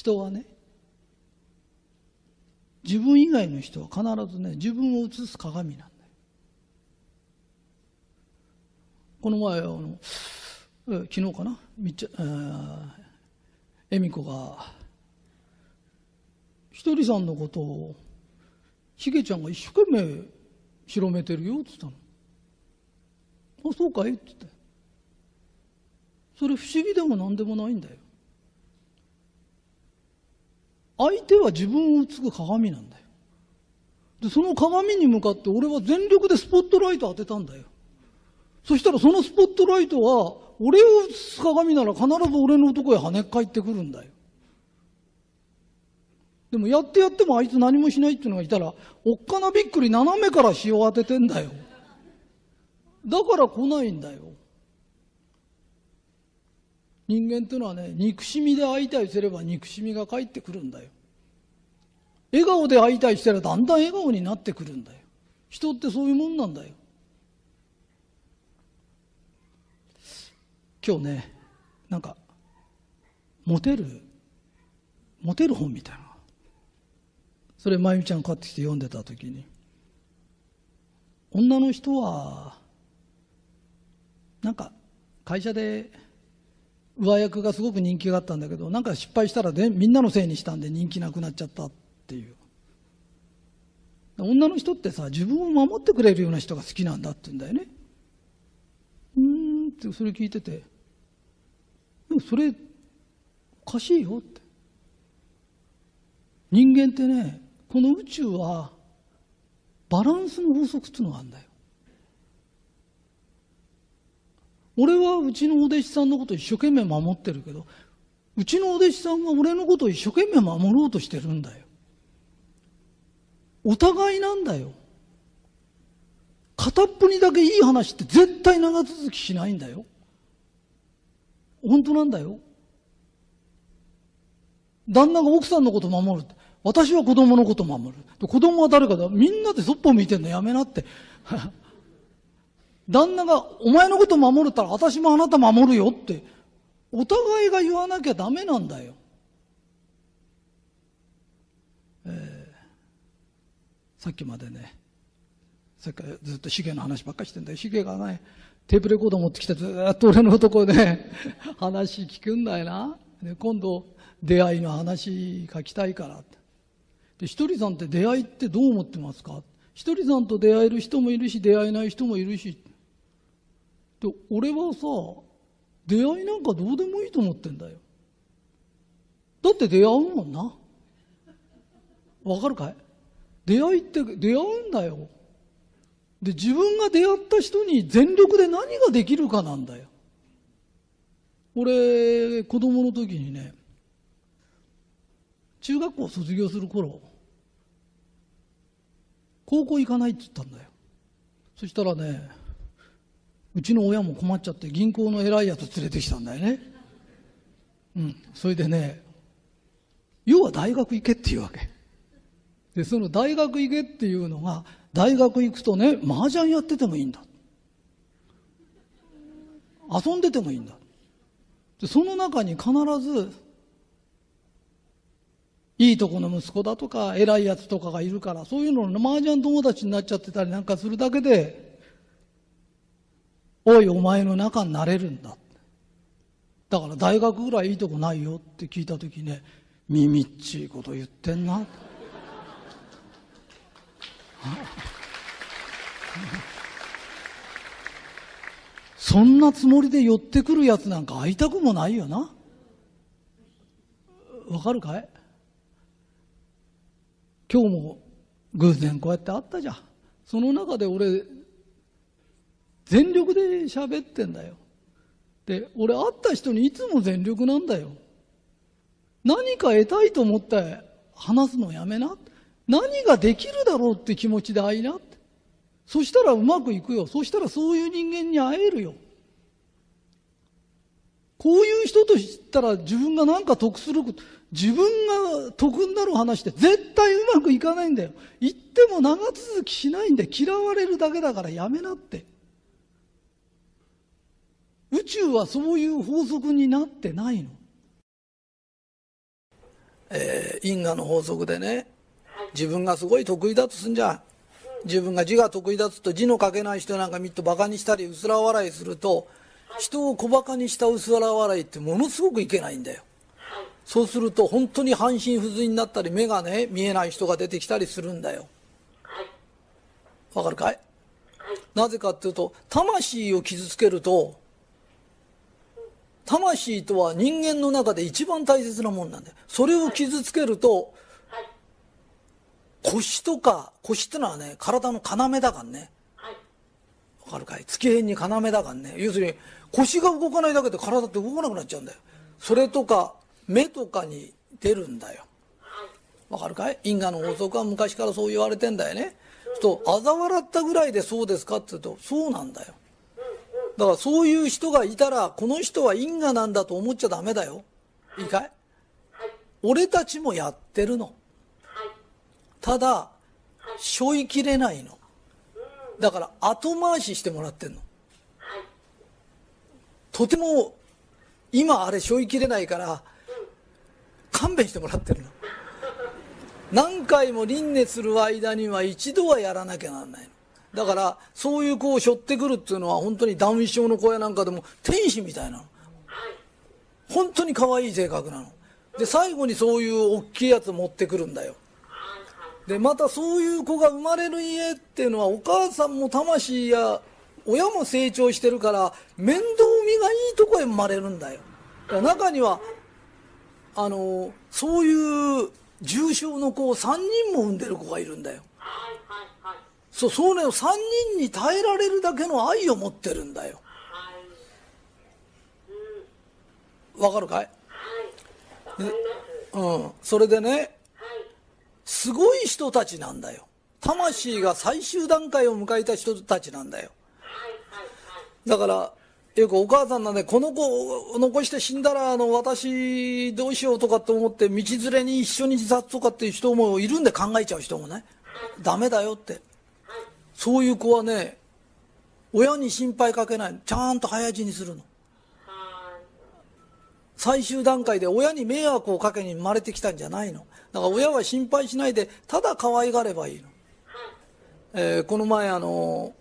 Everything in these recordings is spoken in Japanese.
人はね自分以外の人は必ずね自分を映す鏡なんだよ。この前あの昨日かな？みっちゃ恵美子がひとりさんのことをしげちゃんが一生懸命広めてるよって言ったのあそうかい？って言ってそれ不思議でも何でもないんだよ。相手は自分を映す鏡なんだよ。でその鏡に向かって俺は全力でスポットライト当てたんだよ。そしたらそのスポットライトは俺を映す鏡なら必ず俺のとこへ跳ね返ってくるんだよ。でもやってやってもあいつ何もしないっていうのがいたらおっかなびっくり斜めから塩当ててんだよ。だから来ないんだよ。人間っていうのはね憎しみで会いたいすれば憎しみが返ってくるんだよ。笑顔で会いたいしたらだんだん笑顔になってくるんだよ。人ってそういうもんなんだよ。今日ねなんかモテるモテる本みたいな。それまゆみちゃん買ってきて読んでた時に。女の人はなんか会社で上役がすごく人気があったんだけどなんか失敗したらでみんなのせいにしたんで人気なくなっちゃったっていう。女の人ってさ自分を守ってくれるような人が好きなんだって言うんだよね。うんってそれ聞いててでもそれおかしいよって。人間ってねこの宇宙はバランスの法則っていうのがあるんだよ。俺はうちのお弟子さんのこと一生懸命守ってるけどうちのお弟子さんは俺のことを一生懸命守ろうとしてるんだよ。お互いなんだよ。片っぽにだけいい話って絶対長続きしないんだよ。本当なんだよ。旦那が奥さんのこと守る私は子供のこと守る。子供は誰かだ。みんなでそっぽ向いてんのやめなって。旦那がお前のこと守るったら私もあなた守るよってお互いが言わなきゃダメなんだよ、えー、さっきまでねさっきからずっとシゲの話ばっかりしてんだよ。シゲがねテープレコード持ってきてずっと俺のとこね 話聞くんだよな。で今度出会いの話書きたいから。でひとりさんって出会いってどう思ってますか？ひとりさんと出会える人もいるし出会えない人もいるし。で俺はさ出会いなんかどうでもいいと思ってんだよ。だって出会うもんな。わかるかい？出会いって出会うんだよ。で自分が出会った人に全力で何ができるかなんだよ。俺子供の時にね中学校卒業する頃高校行かないって言ったんだよ。そしたらねうちの親も困っちゃって銀行の偉いやつ連れてきたんだよね。うん。それでね要は大学行けっていうわけ。でその大学行けっていうのが大学行くとね麻雀やっててもいいんだ。遊んでてもいいんだ。でその中に必ずいいとこの息子だとか偉いやつとかがいるからそういうのの麻雀友達になっちゃってたりなんかするだけでおいお前の中になれるんだ。だから大学ぐらいいいとこないよって聞いた時ね耳っちいこと言ってんな。そんなつもりで寄ってくるやつなんか会いたくもないよな。わかるかい？今日も偶然こうやって会ったじゃん。その中で俺全力で喋ってんだよ。で俺会った人にいつも全力なんだよ。何か得たいと思って話すのやめな。何ができるだろうって気持ちで会いな。そしたらうまくいくよ。そしたらそういう人間に会えるよ。こういう人と知ったら自分が何か得する自分が得になる話って絶対うまくいかないんだよ。言っても長続きしないんで嫌われるだけだからやめなって。宇宙はそういう法則になってないの？えー因果の法則でね自分がすごい得意だとすんじゃん自分が字が得意だとと字の書けない人なんか見るとバカにしたり薄ら笑いすると人を小バカにした薄ら笑いってものすごくいけないんだよ。そうすると本当に半身不随になったり目がね見えない人が出てきたりするんだよ。わかるかい。なぜかっていうと魂を傷つけると魂とは人間の中で一番大切なもんなんだよ。それを傷つけると腰とか腰ってのはね体の要だからね。わかるかい？月辺に要だからね。要するに腰が動かないだけで体って動かなくなっちゃうんだよ。それとか目とかに出るんだよ。わかるかい？因果の法則は昔からそう言われてんだよね。と嘲笑ったぐらいでそうですかって言うとそうなんだよだからそういう人がいたらこの人は因果なんだと思っちゃダメだよ。いいかい？俺たちもやってるの。ただ背負いきれないの。だから後回ししてもらってんの。とても今あれ背負いきれないから勘弁してもらってるの。何回も輪廻する間には一度はやらなきゃならないの。だからそういう子を背負ってくるっていうのは本当にダウン症の子やなんかでも天使みたいなの。本当に可愛い性格なの。で最後にそういう大きいやつ持ってくるんだよ。でまたそういう子が生まれる家っていうのはお母さんも魂や親も成長してるから面倒見がいいとこへ生まれるんだよ。中にはあのそういう重症の子を3人も産んでる子がいるんだよ。そうそうね3人に耐えられるだけの愛を持ってるんだよ。わかるかい？うん。それでねすごい人たちなんだよ。魂が最終段階を迎えた人たちなんだよ。だからよくお母さんなんでこの子を残して死んだらあの私どうしようとかって思って道連れに一緒に自殺とかっていう人もいるんで考えちゃう人もね。ダメだよってそういう子はね親に心配かけない。ちゃんと早死にするの。最終段階で親に迷惑をかけに生まれてきたんじゃないの。だから親は心配しないでただ可愛がればいいの、えーこの前あの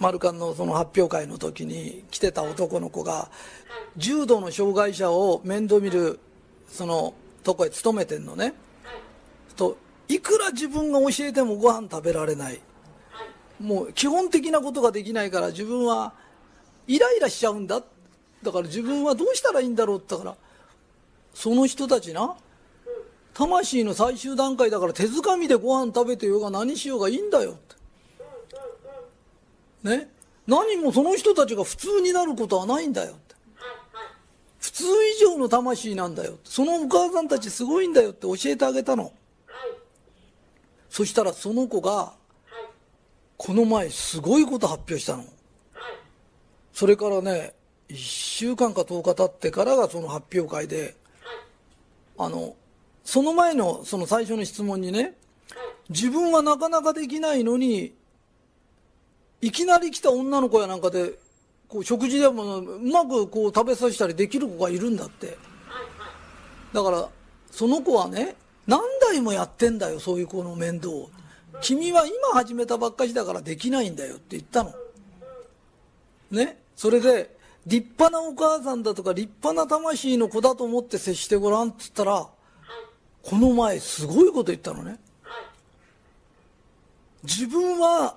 マルカンのその発表会の時に来てた男の子が重度の障害者を面倒見るそのとこへ勤めてんのね。といくら自分が教えてもご飯食べられない。もう基本的なことができないから自分はイライラしちゃうんだ。だから自分はどうしたらいいんだろうって言ったからその人たちな魂の最終段階だから手づかみでご飯食べてようが何しようがいいんだよって。ね？何もその人たちが普通になることはないんだよって。普通以上の魂なんだよそのお母さんたちすごいんだよって教えてあげたの。そしたらその子がこの前すごいこと発表したの。それからね1週間か10日経ってからがその発表会であのその前のその最初の質問にね自分はなかなかできないのにいきなり来た女の子やなんかでこう食事でもうまくこう食べさせたりできる子がいるんだって。だからその子はね何代もやってんだよそういう子の面倒を。君は今始めたばっかしだからできないんだよって言ったの。ね？それで立派なお母さんだとか立派な魂の子だと思って接してごらんって言ったらこの前すごいこと言ったのね。自分は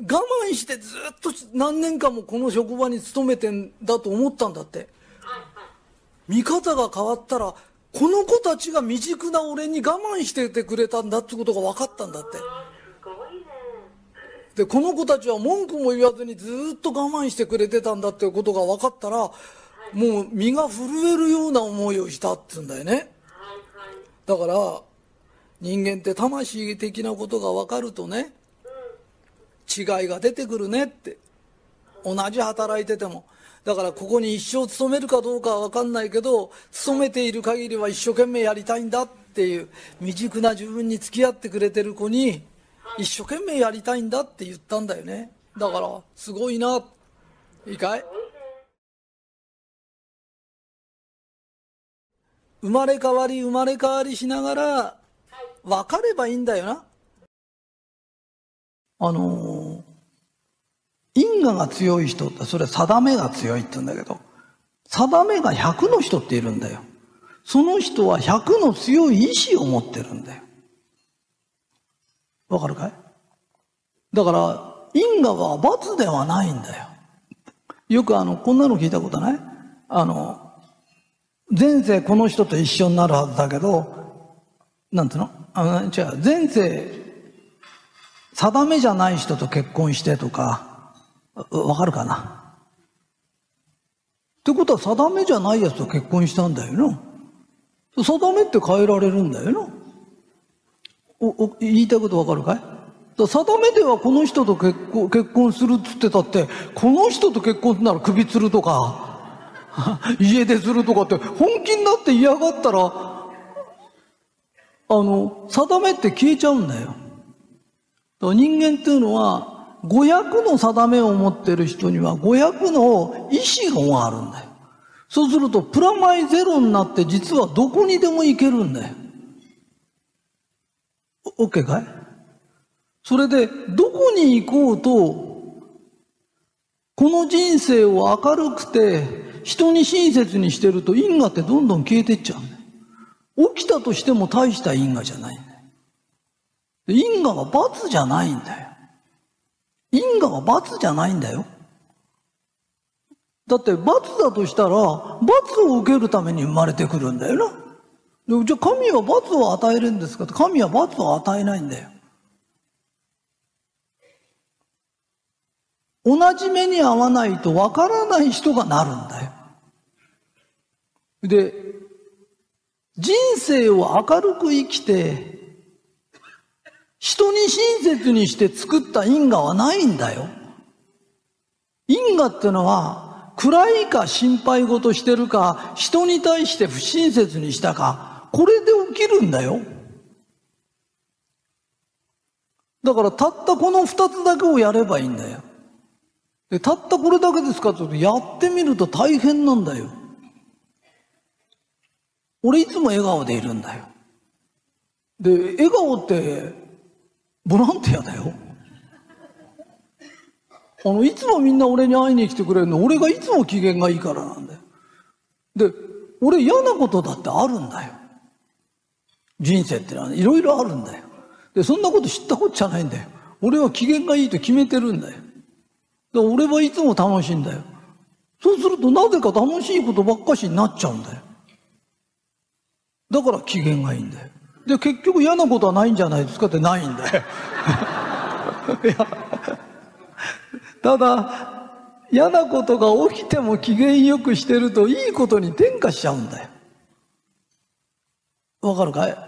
我慢してずっと何年間もこの職場に勤めてんだと思ったんだって。見方が変わったらこの子たちが未熟な俺に我慢しててくれたんだってことが分かったんだって。でこの子たちは文句も言わずにずっと我慢してくれてたんだってことが分かったらもう身が震えるような思いをしたって言うんだよね。だから人間って魂的なことが分かるとね違いが出てくるねって。同じ働いててもだからここに一生勤めるかどうかは分かんないけど勤めている限りは一生懸命やりたいんだっていう未熟な自分に付き合ってくれてる子に一生懸命やりたいんだって言ったんだよね。だからすごいな。いいかい？生まれ変わり生まれ変わりしながら分かればいいんだよな。あの因果が強い人ってそれは定めが強いって言うんだけど定めが100の人っているんだよ。その人は100の強い意志を持ってるんだよ。わかるかい？だから、因果は罰ではないんだよ。よくあの、こんなの聞いたことない？あの、前世この人と一緒になるはずだけど、なんていうの？あ違う、前世、定めじゃない人と結婚してとか、わかるかな？ってことは定めじゃないやつと結婚したんだよな。定めって変えられるんだよな。おお言いたいことわかるかい？定めではこの人と結婚結婚するっつってたって、この人と結婚するなら首吊るとか、家出するとかって本気になって嫌がったら、あの、定めって消えちゃうんだよ。だ人間っていうのは、500の定めを持ってる人には500の意志論があるんだよ。そうすると、プラマイゼロになって実はどこにでも行けるんだよ。オッケーかい？それで、どこに行こうと、この人生を明るくて、人に親切にしてると因果ってどんどん消えてっちゃうんだよ。起きたとしても大した因果じゃないんだよ。因果は罰じゃないんだよ。因果は罰じゃないんだよ。だって罰だとしたら、罰を受けるために生まれてくるんだよな。じゃあ神は罰を与えるんですか神は罰を与えないんだよ。同じ目に合わないとわからない人がなるんだよ。で、人生を明るく生きて、人に親切にして作った因果はないんだよ。因果ってのは、暗いか心配事してるか、人に対して不親切にしたか、これで起きるんだよ。だからたったこの二つだけをやればいいんだよ。でたったこれだけですかってやってみると大変なんだよ。俺いつも笑顔でいるんだよ。で、笑顔ってボランティアだよ。あの、いつもみんな俺に会いに来てくれるの、俺がいつも機嫌がいいからなんだよ。で、俺嫌なことだってあるんだよ。人生ってのは、ね、いろいろあるんだよ。で、そんなこと知ったこっちゃないんだよ。俺は機嫌がいいと決めてるんだよ。で俺はいつも楽しいんだよ。そうするとなぜか楽しいことばっかしになっちゃうんだよ。だから機嫌がいいんだよ。で、結局嫌なことはないんじゃないですかってないんだよ。いや、ただ、嫌なことが起きても機嫌よくしてるといいことに転化しちゃうんだよ。わかるかい？